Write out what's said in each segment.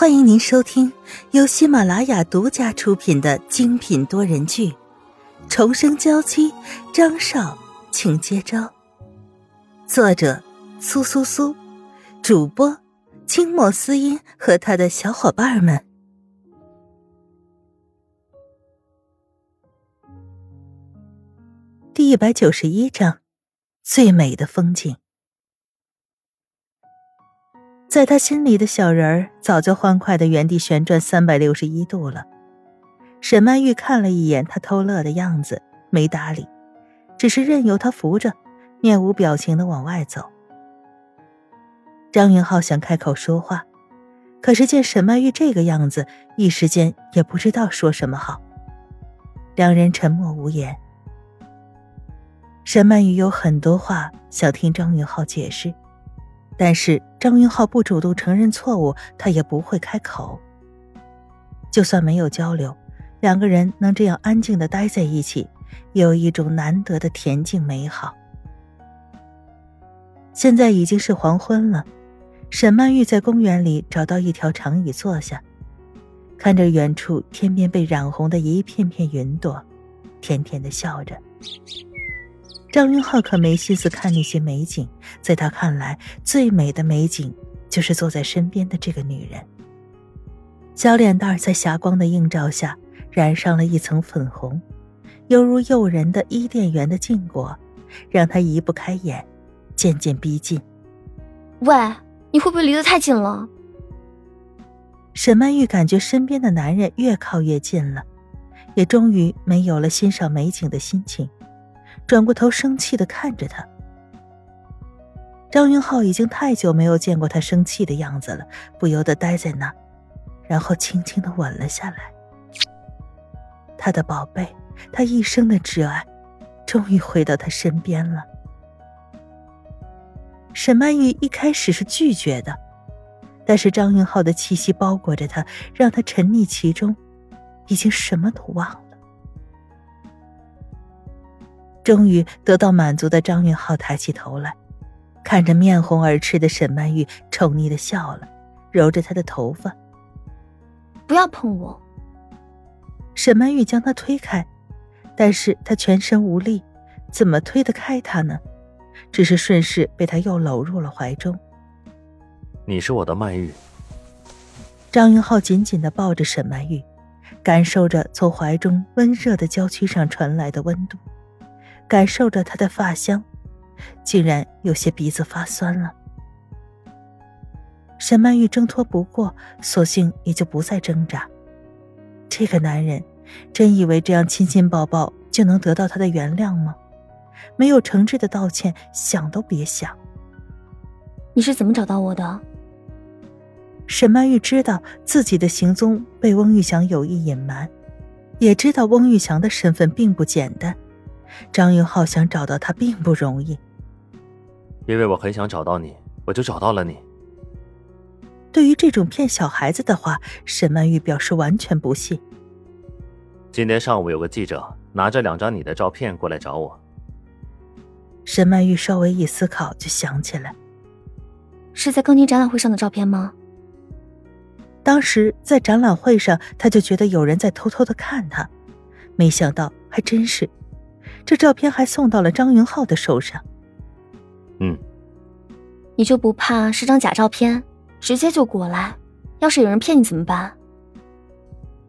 欢迎您收听由喜马拉雅独家出品的精品多人剧《重生娇妻》，张少，请接招。作者：苏苏苏，主播：清末思音和他的小伙伴们。第一百九十一章：最美的风景。在他心里的小人儿早就欢快的原地旋转三百六十一度了。沈曼玉看了一眼他偷乐的样子，没搭理，只是任由他扶着，面无表情的往外走。张云浩想开口说话，可是见沈曼玉这个样子，一时间也不知道说什么好。两人沉默无言。沈曼玉有很多话想听张云浩解释。但是张云浩不主动承认错误，他也不会开口。就算没有交流，两个人能这样安静的待在一起，有一种难得的恬静美好。现在已经是黄昏了，沈曼玉在公园里找到一条长椅坐下，看着远处天边被染红的一片片云朵，甜甜的笑着。张云浩可没心思看那些美景，在他看来，最美的美景就是坐在身边的这个女人。小脸蛋在霞光的映照下染上了一层粉红，犹如诱人的伊甸园的禁果，让他移不开眼，渐渐逼近。喂，你会不会离得太近了？沈曼玉感觉身边的男人越靠越近了，也终于没有了欣赏美景的心情。转过头，生气的看着他。张云浩已经太久没有见过他生气的样子了，不由得呆在那，然后轻轻的吻了下来。他的宝贝，他一生的挚爱，终于回到他身边了。沈曼玉一开始是拒绝的，但是张云浩的气息包裹着他，让他沉溺其中，已经什么都忘了。终于得到满足的张云浩抬起头来，看着面红耳赤的沈曼玉，宠溺的笑了，揉着她的头发。不要碰我！沈曼玉将他推开，但是他全身无力，怎么推得开他呢？只是顺势被他又搂入了怀中。你是我的曼玉。张云浩紧紧的抱着沈曼玉，感受着从怀中温热的娇躯上传来的温度。感受着他的发香，竟然有些鼻子发酸了。沈曼玉挣脱不过，索性也就不再挣扎。这个男人，真以为这样亲亲抱抱就能得到他的原谅吗？没有诚挚的道歉，想都别想。你是怎么找到我的？沈曼玉知道自己的行踪被翁玉祥有意隐瞒，也知道翁玉祥的身份并不简单。张云浩想找到他并不容易，因为我很想找到你，我就找到了你。对于这种骗小孩子的话，沈曼玉表示完全不信。今天上午有个记者拿着两张你的照片过来找我。沈曼玉稍微一思考，就想起来，是在更年展览会上的照片吗？当时在展览会上，他就觉得有人在偷偷的看他，没想到还真是。这照片还送到了张云浩的手上。嗯，你就不怕是张假照片，直接就过来？要是有人骗你怎么办？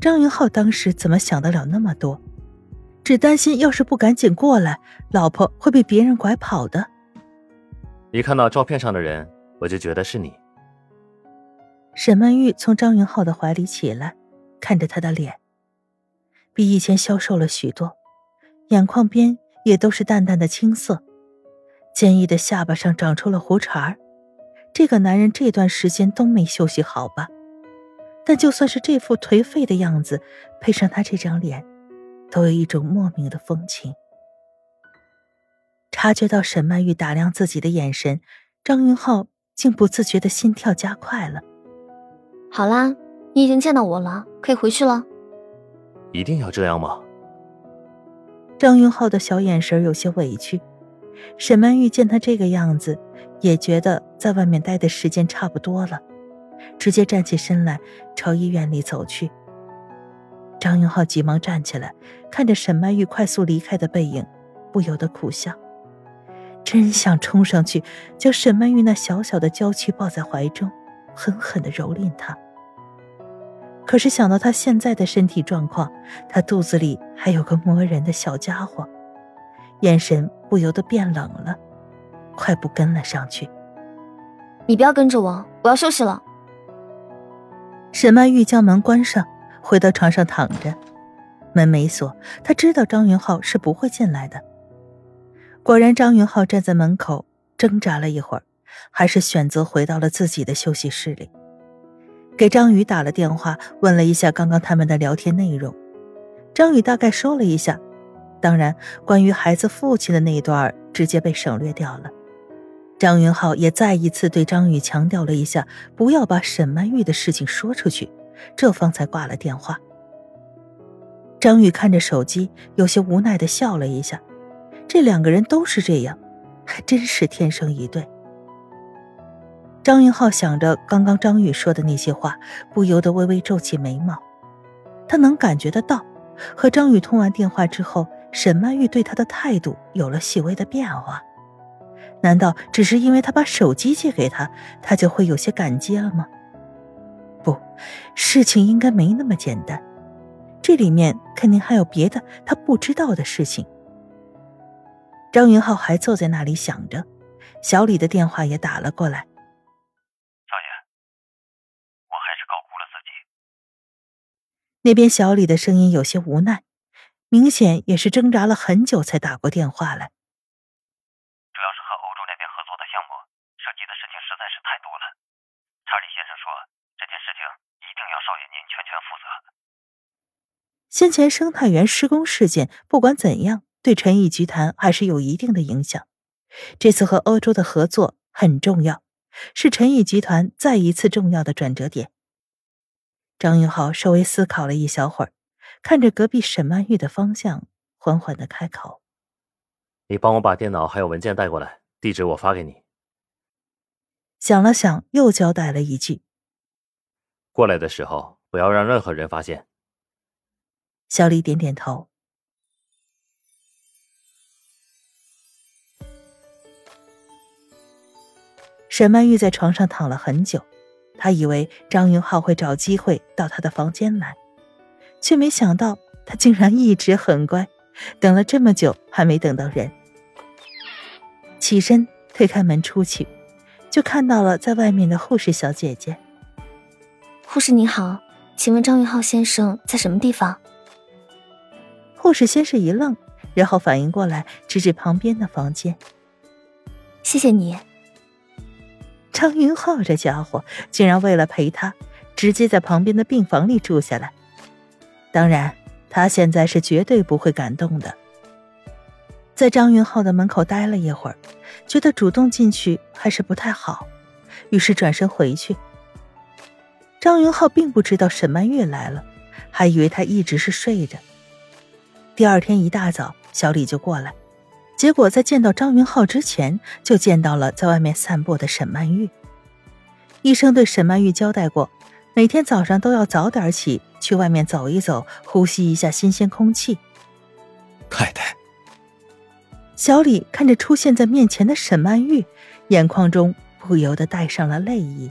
张云浩当时怎么想得了那么多？只担心要是不赶紧过来，老婆会被别人拐跑的。一看到照片上的人，我就觉得是你。沈曼玉从张云浩的怀里起来，看着他的脸，比以前消瘦了许多。眼眶边也都是淡淡的青色，坚毅的下巴上长出了胡茬儿。这个男人这段时间都没休息好吧？但就算是这副颓废的样子，配上他这张脸，都有一种莫名的风情。察觉到沈曼玉打量自己的眼神，张云浩竟不自觉的心跳加快了。好啦，你已经见到我了，可以回去了。一定要这样吗？张云浩的小眼神有些委屈，沈曼玉见他这个样子，也觉得在外面待的时间差不多了，直接站起身来朝医院里走去。张云浩急忙站起来，看着沈曼玉快速离开的背影，不由得苦笑，真想冲上去将沈曼玉那小小的娇躯抱在怀中，狠狠的蹂躏她。可是想到他现在的身体状况，他肚子里还有个磨人的小家伙，眼神不由得变冷了，快步跟了上去。你不要跟着我，我要休息了。沈曼玉将门关上。回到床上躺着，门没锁。他知道张云浩是不会进来的。果然，张云浩站在门口挣扎了一会儿，还是选择回到了自己的休息室里，给张宇打了电话，问了一下刚刚他们的聊天内容。张宇大概说了一下，当然，关于孩子父亲的那一段直接被省略掉了。张云浩也再一次对张宇强调了一下，不要把沈曼玉的事情说出去。这方才挂了电话。张宇看着手机，有些无奈的笑了一下。这两个人都是这样，还真是天生一对。张云浩想着刚刚张宇说的那些话，不由得微微皱起眉毛。他能感觉得到，和张宇通完电话之后，沈曼玉对他的态度有了细微的变化。难道只是因为他把手机借给他，他就会有些感激了吗？不，事情应该没那么简单，这里面肯定还有别的他不知道的事情。张云浩还坐在那里想着，小李的电话也打了过来。那边小李的声音有些无奈，明显也是挣扎了很久才打过电话来。主要是和欧洲那边合作的项目，涉及的事情实在是太多了。查理先生说。这件事情一定要少爷您全权负责。先前生态园施工事件，不管怎样，对陈毅集团还是有一定的影响。这次和欧洲的合作很重要，是陈毅集团再一次重要的转折点。张云浩稍微思考了一小会儿，看着隔壁沈曼玉的方向，缓缓的开口：“你帮我把电脑还有文件带过来，地址我发给你。”想了想，又交代了一句。过来的时候，不要让任何人发现。小李点点头。沈曼玉在床上躺了很久，她以为张云浩会找机会到他的房间来，却没想到他竟然一直很乖，等了这么久还没等到人。起身推开门出去，就看到了在外面的护士小姐姐。护士你好，请问张云浩先生在什么地方？护士先是一愣，然后反应过来，指指旁边的房间。谢谢你。张云浩这家伙竟然为了陪他，直接在旁边的病房里住下来。当然，他现在是绝对不会感动的。在张云浩的门口待了一会儿，觉得主动进去还是不太好，于是转身回去。张云浩并不知道沈曼玉来了，还以为他一直是睡着。第二天一大早，小李就过来，结果在见到张云浩之前，就见到了在外面散步的沈曼玉。医生对沈曼玉交代过，每天早上都要早点起，去外面走一走，呼吸一下新鲜空气。太太，小李看着出现在面前的沈曼玉，眼眶中不由得带上了泪意。